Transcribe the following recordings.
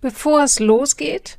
Bevor es losgeht,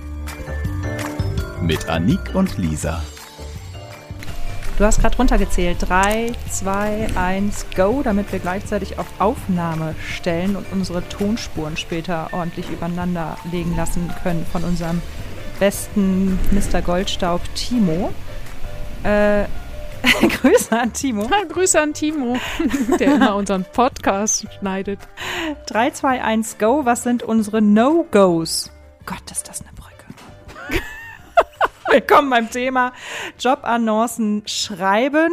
mit Anik und Lisa. Du hast gerade runtergezählt. 3, 2, 1, go, damit wir gleichzeitig auf Aufnahme stellen und unsere Tonspuren später ordentlich übereinander legen lassen können von unserem besten Mr. Goldstaub Timo. Äh, Grüße an Timo. Ja, Grüße an Timo, der immer unseren Podcast schneidet. 3, 2, 1, go. Was sind unsere No-Gos? Gott, ist das Willkommen beim Thema Jobannoncen schreiben.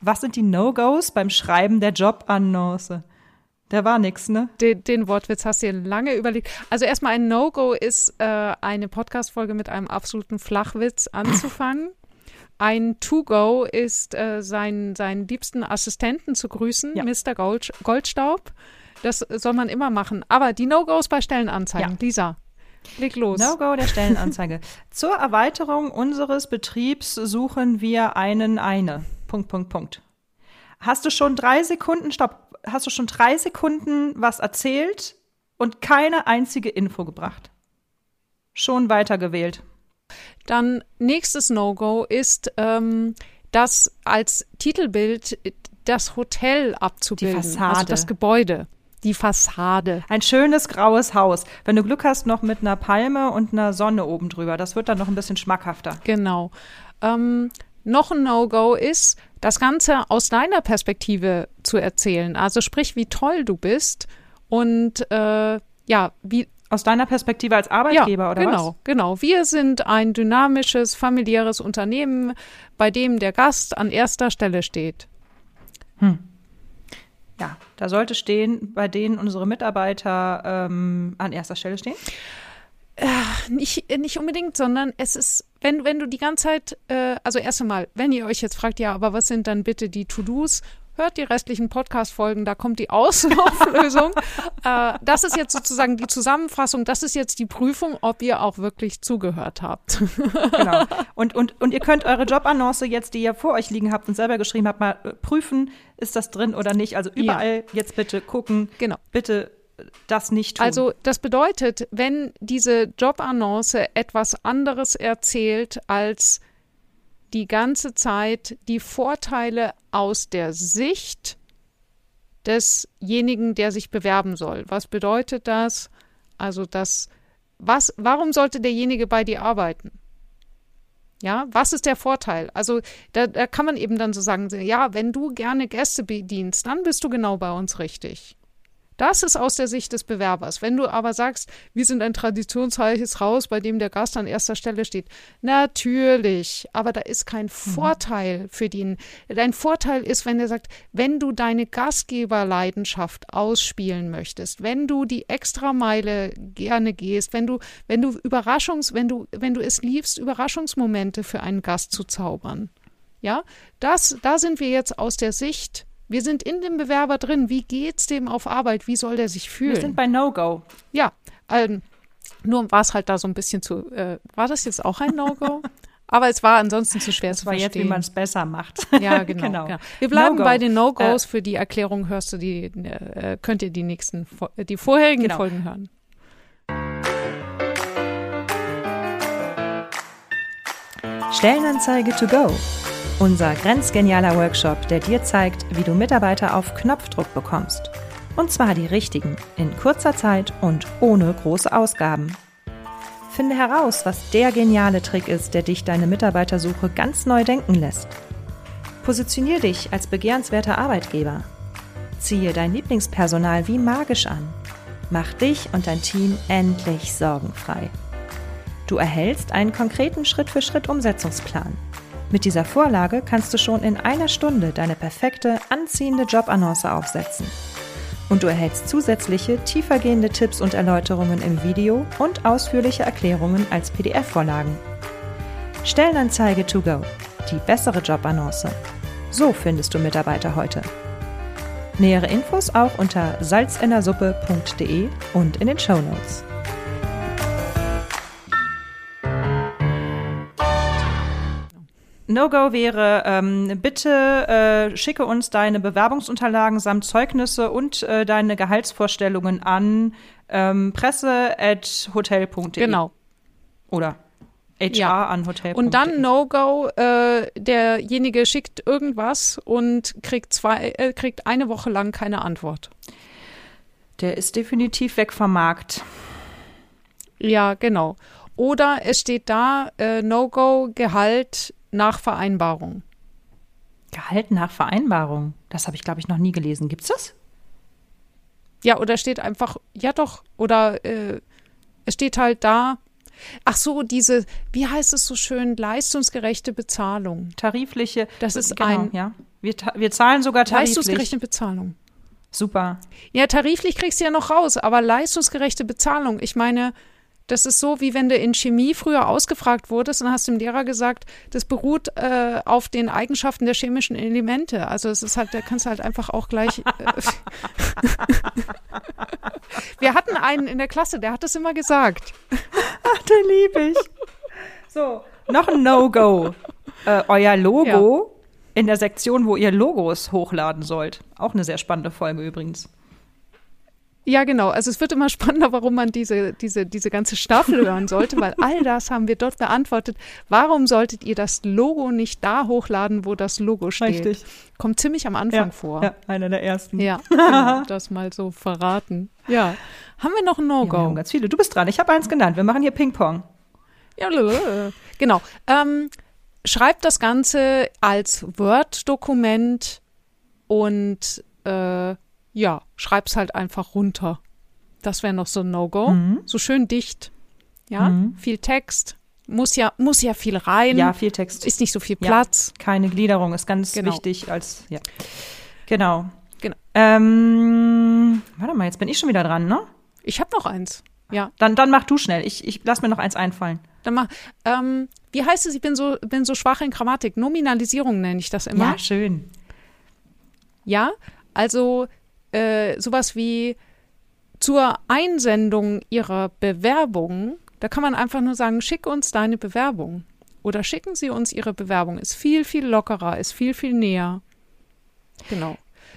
Was sind die No-Gos beim Schreiben der Jobannonce? Der war nix, ne? Den, den, Wortwitz hast du dir lange überlegt. Also erstmal ein No-Go ist, äh, eine Podcast-Folge mit einem absoluten Flachwitz anzufangen. Ein To-Go ist, äh, seinen, seinen liebsten Assistenten zu grüßen, ja. Mr. Gold, Goldstaub. Das soll man immer machen. Aber die No-Gos bei Stellenanzeigen, ja. Lisa. Leg los. No-Go der Stellenanzeige. Zur Erweiterung unseres Betriebs suchen wir einen eine. Punkt, Punkt, Punkt. Hast du schon drei Sekunden, stopp, hast du schon drei Sekunden was erzählt und keine einzige Info gebracht? Schon weitergewählt. Dann nächstes No-Go ist, ähm, das als Titelbild das Hotel abzubilden, Die Fassade. also das Gebäude die Fassade. Ein schönes graues Haus. Wenn du Glück hast, noch mit einer Palme und einer Sonne oben drüber. Das wird dann noch ein bisschen schmackhafter. Genau. Ähm, noch ein No-Go ist, das Ganze aus deiner Perspektive zu erzählen. Also sprich, wie toll du bist und äh, ja, wie aus deiner Perspektive als Arbeitgeber ja, oder genau, was? Genau, genau. Wir sind ein dynamisches, familiäres Unternehmen, bei dem der Gast an erster Stelle steht. Hm. Ja, da sollte stehen, bei denen unsere Mitarbeiter ähm, an erster Stelle stehen. Äh, nicht, nicht unbedingt, sondern es ist, wenn, wenn du die ganze Zeit, äh, also erst einmal, wenn ihr euch jetzt fragt, ja, aber was sind dann bitte die To-Dos? Hört die restlichen Podcast-Folgen, da kommt die Außenauflösung. äh, das ist jetzt sozusagen die Zusammenfassung, das ist jetzt die Prüfung, ob ihr auch wirklich zugehört habt. genau. Und, und, und ihr könnt eure Jobannonce jetzt, die ihr vor euch liegen habt und selber geschrieben habt, mal äh, prüfen, ist das drin oder nicht. Also überall ja. jetzt bitte gucken. Genau. Bitte äh, das nicht tun. Also das bedeutet, wenn diese Jobannonce etwas anderes erzählt als die ganze Zeit die Vorteile aus der Sicht desjenigen, der sich bewerben soll. Was bedeutet das? Also das, was, warum sollte derjenige bei dir arbeiten? Ja, was ist der Vorteil? Also da, da kann man eben dann so sagen, ja, wenn du gerne Gäste bedienst, dann bist du genau bei uns richtig. Das ist aus der Sicht des Bewerbers. Wenn du aber sagst, wir sind ein traditionsreiches Haus, bei dem der Gast an erster Stelle steht, natürlich, aber da ist kein mhm. Vorteil für den. Dein Vorteil ist, wenn er sagt, wenn du deine Gastgeberleidenschaft ausspielen möchtest, wenn du die Extrameile gerne gehst, wenn du, wenn du Überraschungs, wenn du, wenn du es liebst, Überraschungsmomente für einen Gast zu zaubern. Ja, das, da sind wir jetzt aus der Sicht wir sind in dem Bewerber drin. Wie geht's dem auf Arbeit? Wie soll der sich fühlen? Wir sind bei No-Go. Ja, ähm, nur war es halt da so ein bisschen zu. Äh, war das jetzt auch ein No-Go? Aber es war ansonsten zu schwer das zu war verstehen. jetzt, wie man es besser macht. Ja, genau. genau. genau. Wir bleiben no bei den No-Gos. Äh, Für die Erklärung hörst du die, äh, könnt ihr die nächsten, die vorherigen genau. Folgen hören. Stellenanzeige to go. Unser grenzgenialer Workshop, der dir zeigt, wie du Mitarbeiter auf Knopfdruck bekommst. Und zwar die richtigen, in kurzer Zeit und ohne große Ausgaben. Finde heraus, was der geniale Trick ist, der dich deine Mitarbeitersuche ganz neu denken lässt. Positionier dich als begehrenswerter Arbeitgeber. Ziehe dein Lieblingspersonal wie magisch an. Mach dich und dein Team endlich sorgenfrei. Du erhältst einen konkreten Schritt-für-Schritt-Umsetzungsplan. Mit dieser Vorlage kannst du schon in einer Stunde deine perfekte, anziehende Jobannonce aufsetzen und du erhältst zusätzliche, tiefergehende Tipps und Erläuterungen im Video und ausführliche Erklärungen als PDF-Vorlagen. Stellenanzeige to go. Die bessere Jobannonce. So findest du Mitarbeiter heute. Nähere Infos auch unter salzinnersuppe.de und in den Show Notes. No-Go wäre, ähm, bitte äh, schicke uns deine Bewerbungsunterlagen samt Zeugnisse und äh, deine Gehaltsvorstellungen an ähm, presse.hotel.de. Genau. Oder HR Ja. an hotel.de. Und dann No-Go, äh, derjenige schickt irgendwas und kriegt zwei, äh, kriegt eine Woche lang keine Antwort. Der ist definitiv weg vom Markt. Ja, genau. Oder es steht da, äh, No-Go, Gehalt nach Vereinbarung. Gehalt nach Vereinbarung. Das habe ich, glaube ich, noch nie gelesen. Gibt's das? Ja, oder steht einfach, ja doch, oder äh, es steht halt da, ach so, diese, wie heißt es so schön, leistungsgerechte Bezahlung. Tarifliche. Das ist genau, ein- Ja. Wir, wir zahlen sogar tariflich. Leistungsgerechte Bezahlung. Super. Ja, tariflich kriegst du ja noch raus, aber leistungsgerechte Bezahlung, ich meine, das ist so, wie wenn du in Chemie früher ausgefragt wurdest und hast dem Lehrer gesagt, das beruht äh, auf den Eigenschaften der chemischen Elemente. Also es ist halt, da kannst du halt einfach auch gleich. Äh, Wir hatten einen in der Klasse, der hat das immer gesagt. Ach, den liebe ich. So, noch ein No-Go. Äh, euer Logo in der Sektion, wo ihr Logos hochladen sollt. Auch eine sehr spannende Folge übrigens. Ja, genau. Also es wird immer spannender, warum man diese, diese, diese ganze Staffel hören sollte, weil all das haben wir dort beantwortet. Warum solltet ihr das Logo nicht da hochladen, wo das Logo steht? Richtig. Kommt ziemlich am Anfang vor. Ja, einer der ersten. Ja, genau, das mal so verraten. Ja. Haben wir noch ein Ja, wir haben No-Go? ganz viele. Du bist dran. Ich habe eins genannt. Wir machen hier Ping-Pong. Ja, genau. Ähm, schreibt das Ganze als Word-Dokument und äh, ja, schreib's halt einfach runter. Das wäre noch so ein No-Go. Mhm. So schön dicht. Ja, viel Text. Muss ja, muss ja viel rein. Ja, viel Text. Ist nicht so viel Ja. Platz. Keine Gliederung ist ganz Genau. wichtig als, ja. Genau. Genau. Ähm, warte mal, jetzt bin ich schon wieder dran, ne? Ich habe noch eins. Ja, Dann, dann mach du schnell. Ich, ich lass mir noch eins einfallen. dann mach. Ähm, wie heißt es? Ich bin so, bin so schwach in Grammatik. Nominalisierung nenne ich das immer. Ja, schön. Ja, also äh, sowas wie zur Einsendung Ihrer Bewerbung, da kann man einfach nur sagen, schick uns deine Bewerbung. Oder schicken Sie uns Ihre Bewerbung. Ist viel, viel lockerer, ist viel, viel näher. Genau.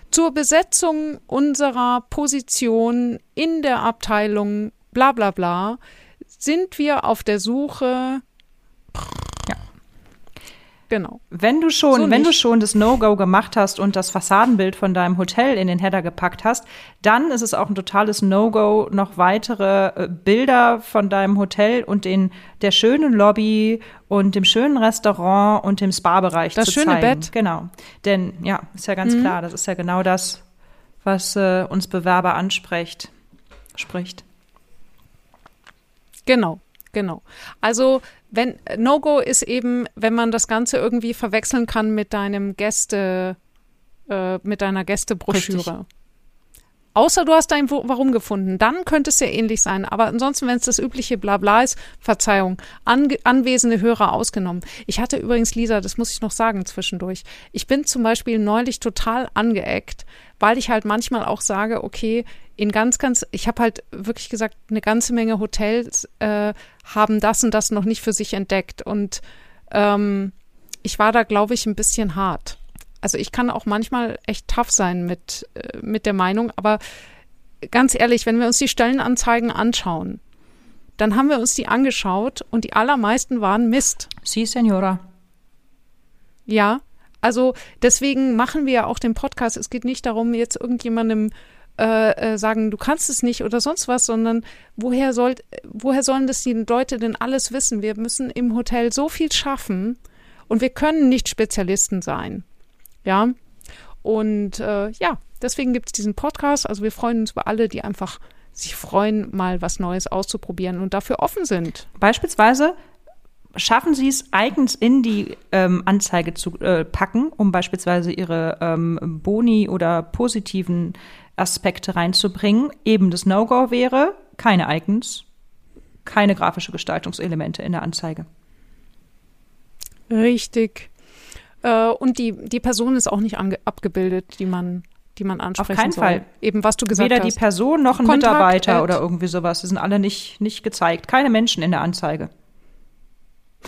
Zur Besetzung unserer Position in der Abteilung bla bla bla sind wir auf der Suche. Genau. Wenn du schon, So wenn du schon das No-Go gemacht hast und das Fassadenbild von deinem Hotel in den Header gepackt hast, dann ist es auch ein totales No-Go, noch weitere äh, Bilder von deinem Hotel und den der schönen Lobby und dem schönen Restaurant und dem Spa-Bereich Das zu schöne zeigen. Bett. Genau, denn ja, ist ja ganz klar, das ist ja genau das, was äh, uns Bewerber anspricht. Spricht. Genau, genau. Also wenn No-Go ist eben, wenn man das Ganze irgendwie verwechseln kann mit deinem Gäste, äh, mit deiner Gästebroschüre. Richtig. Außer du hast dein Warum gefunden, dann könnte es ja ähnlich sein. Aber ansonsten, wenn es das übliche Blabla ist, Verzeihung, ange anwesende Hörer ausgenommen. Ich hatte übrigens, Lisa, das muss ich noch sagen zwischendurch. Ich bin zum Beispiel neulich total angeeckt, weil ich halt manchmal auch sage, okay, in ganz, ganz, ich habe halt wirklich gesagt, eine ganze Menge Hotels äh, haben das und das noch nicht für sich entdeckt. Und ähm, ich war da, glaube ich, ein bisschen hart. Also ich kann auch manchmal echt tough sein mit, äh, mit der Meinung, aber ganz ehrlich, wenn wir uns die Stellenanzeigen anschauen, dann haben wir uns die angeschaut und die allermeisten waren Mist. Sie, Senora. Ja, also deswegen machen wir ja auch den Podcast. Es geht nicht darum, jetzt irgendjemandem äh, äh, sagen, du kannst es nicht oder sonst was, sondern woher soll, woher sollen das die Leute denn alles wissen? Wir müssen im Hotel so viel schaffen und wir können nicht Spezialisten sein. Ja. Und äh, ja, deswegen gibt es diesen Podcast. Also wir freuen uns über alle, die einfach sich freuen, mal was Neues auszuprobieren und dafür offen sind. Beispielsweise schaffen Sie es, eigens in die ähm, Anzeige zu äh, packen, um beispielsweise Ihre ähm, Boni oder positiven Aspekte reinzubringen. Eben das No-Go wäre keine Icons, keine grafische Gestaltungselemente in der Anzeige. Richtig. Äh, und die, die Person ist auch nicht abgebildet, die man die man ansprechen Auf keinen soll. Fall. Eben, was du gesagt Weder hast. die Person noch ein Kontakt Mitarbeiter oder irgendwie sowas. Die sind alle nicht, nicht gezeigt. Keine Menschen in der Anzeige.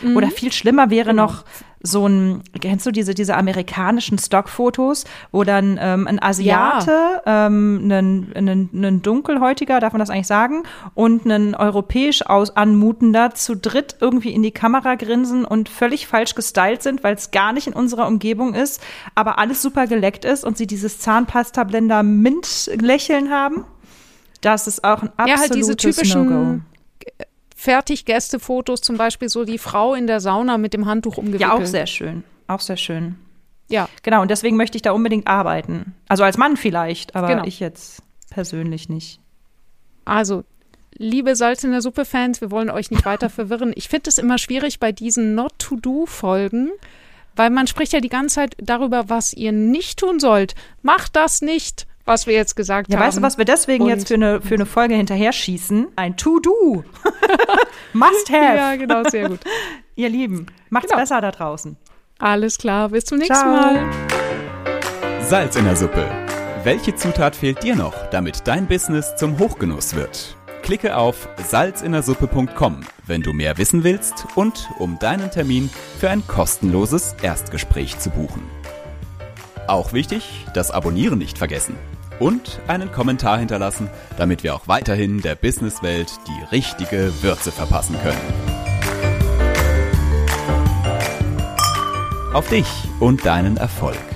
Mhm. Oder viel schlimmer wäre Genau. noch so ein, kennst du diese, diese amerikanischen Stockfotos, wo dann ähm, ein Asiate, ähm, ein, ein, ein dunkelhäutiger, darf man das eigentlich sagen, und ein europäisch aus anmutender zu dritt irgendwie in die Kamera grinsen und völlig falsch gestylt sind, weil es gar nicht in unserer Umgebung ist, aber alles super geleckt ist und sie dieses Zahnpasta-Blender Mint-Lächeln haben. Das ist auch ein absolutes Ja, halt diese typischen No-Go. Fertiggästefotos, zum Beispiel so die Frau in der Sauna mit dem Handtuch umgewickelt. Ja, auch sehr schön. Auch sehr schön. Ja, Genau, und deswegen möchte ich da unbedingt arbeiten. Also als Mann vielleicht, aber Genau. ich jetzt persönlich nicht. also liebe Salz in der Suppe-Fans, wir wollen euch nicht weiter verwirren. Ich finde es immer schwierig bei diesen Not-to-Do-Folgen, weil man spricht ja die ganze Zeit darüber, was ihr nicht tun sollt. Macht das nicht, was wir jetzt gesagt Ja, haben. weißt du, was wir deswegen Und- jetzt für eine, für eine Folge hinterher schießen? Ein To-Do. Must have. Ja, genau, sehr gut. Ihr Lieben, macht's Genau. besser da draußen. Alles klar, bis zum nächsten Ciao. Mal. Salz in der Suppe. Welche Zutat fehlt dir noch, damit dein Business zum Hochgenuss wird? Klicke auf salzinnersuppe.com, wenn du mehr wissen willst und um deinen Termin für ein kostenloses Erstgespräch zu buchen. Auch wichtig, das Abonnieren nicht vergessen und einen Kommentar hinterlassen, damit wir auch weiterhin der Businesswelt die richtige Würze verpassen können. Auf dich und deinen Erfolg.